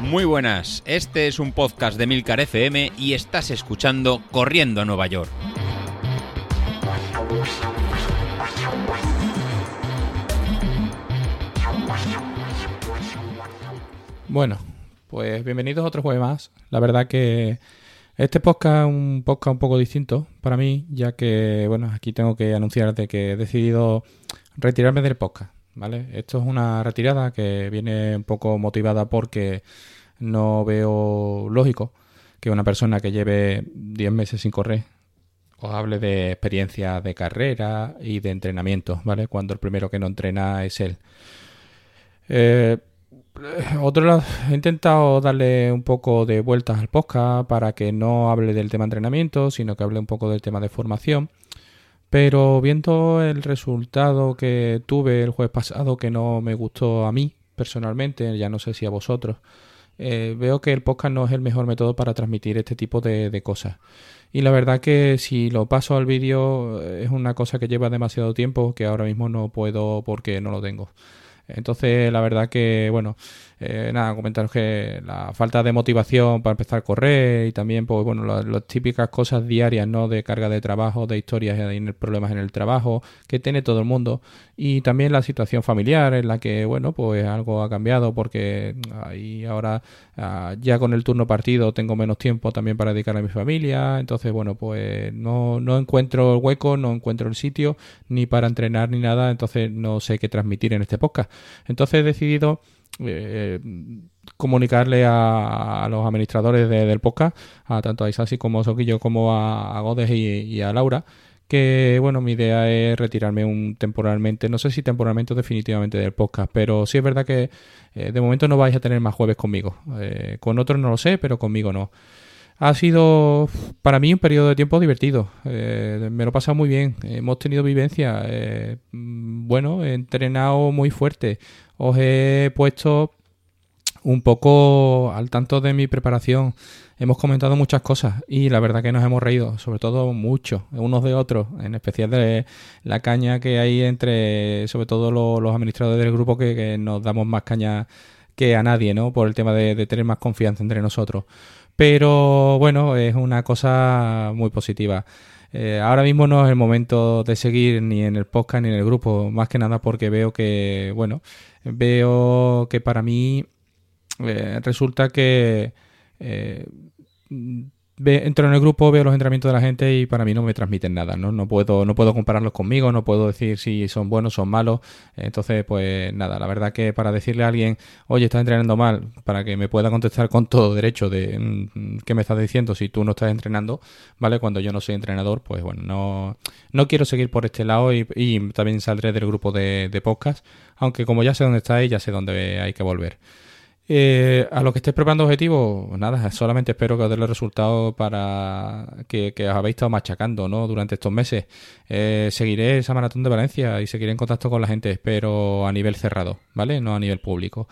Muy buenas, este es un podcast de Milcar FM y estás escuchando Corriendo a Nueva York. Bueno, pues bienvenidos a otro jueves más. La verdad que este podcast es un podcast un poco distinto para mí, ya que, bueno, aquí tengo que anunciarte que he decidido retirarme del podcast, ¿vale? Esto es una retirada que viene un poco motivada porque no veo lógico que una persona que lleve 10 meses sin correr os hable de experiencia de carrera y de entrenamiento, ¿vale? Cuando el primero que no entrena es él. Eh, otro he intentado darle un poco de vueltas al podcast para que no hable del tema entrenamiento, sino que hable un poco del tema de formación. Pero viendo el resultado que tuve el jueves pasado, que no me gustó a mí personalmente, ya no sé si a vosotros, eh, veo que el podcast no es el mejor método para transmitir este tipo de, de cosas. Y la verdad que si lo paso al vídeo es una cosa que lleva demasiado tiempo que ahora mismo no puedo porque no lo tengo. Entonces, la verdad que, bueno, eh, nada, comentaros que la falta de motivación para empezar a correr y también, pues bueno, las, típicas cosas diarias, ¿no? De carga de trabajo, de historias y problemas en el trabajo que tiene todo el mundo y también la situación familiar en la que, bueno, pues algo ha cambiado porque ahí ahora ah, ya con el turno partido tengo menos tiempo también para dedicar a mi familia, entonces, bueno, pues no, no encuentro el hueco, no encuentro el sitio ni para entrenar ni nada, entonces no sé qué transmitir en este podcast. Entonces he decidido eh, comunicarle a, los administradores del podcast, a tanto a Isasi como a Soquillo como a, Godes y, a Laura, que bueno, mi idea es retirarme un temporalmente, no sé si temporalmente o definitivamente del podcast, pero sí es verdad que eh, de momento no vais a tener más jueves conmigo. Eh, con otros no lo sé, pero conmigo no. Ha sido para mí un periodo de tiempo divertido. me lo he pasado muy bien. Hemos tenido vivencia. bueno, he entrenado muy fuerte os he puesto un poco al tanto de mi preparación. Hemos comentado muchas cosas y la verdad que nos hemos reído, sobre todo mucho, unos de otros, en especial de la caña que hay entre, sobre todo los, administradores del grupo, que, nos damos más caña que a nadie, ¿no? Por el tema de, tener más confianza entre nosotros. Pero bueno, es una cosa muy positiva. Eh, ahora mismo no es el momento de seguir ni en el podcast ni en el grupo, más que nada porque veo que, bueno, veo que para mí eh, resulta que eh, entro en el grupo, veo los entrenamientos de la gente y para mí no me transmiten nada, ¿no? No puedo, no puedo compararlos conmigo, no puedo decir si son buenos, son malos. Entonces, pues nada, la verdad que para decirle a alguien, oye, estás entrenando mal, para que me pueda contestar con todo derecho de mm, qué me estás diciendo si tú no estás entrenando, ¿vale? Cuando yo no soy entrenador, pues bueno, no, no quiero seguir por este lado y, también saldré del grupo de, de podcast, aunque como ya sé dónde estáis, ya sé dónde hay que volver. Eh, a los que estéis preparando objetivos, nada, solamente espero que os dé los resultados para que, os habéis estado machacando ¿no? durante estos meses. Eh, seguiré esa maratón de Valencia y seguiré en contacto con la gente, pero a nivel cerrado, ¿vale? No a nivel público.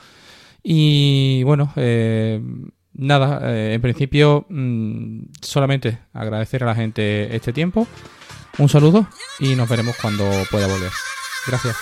Y bueno, eh, nada, en principio mm, solamente agradecer a la gente este tiempo. Un saludo y nos veremos cuando pueda volver. Gracias.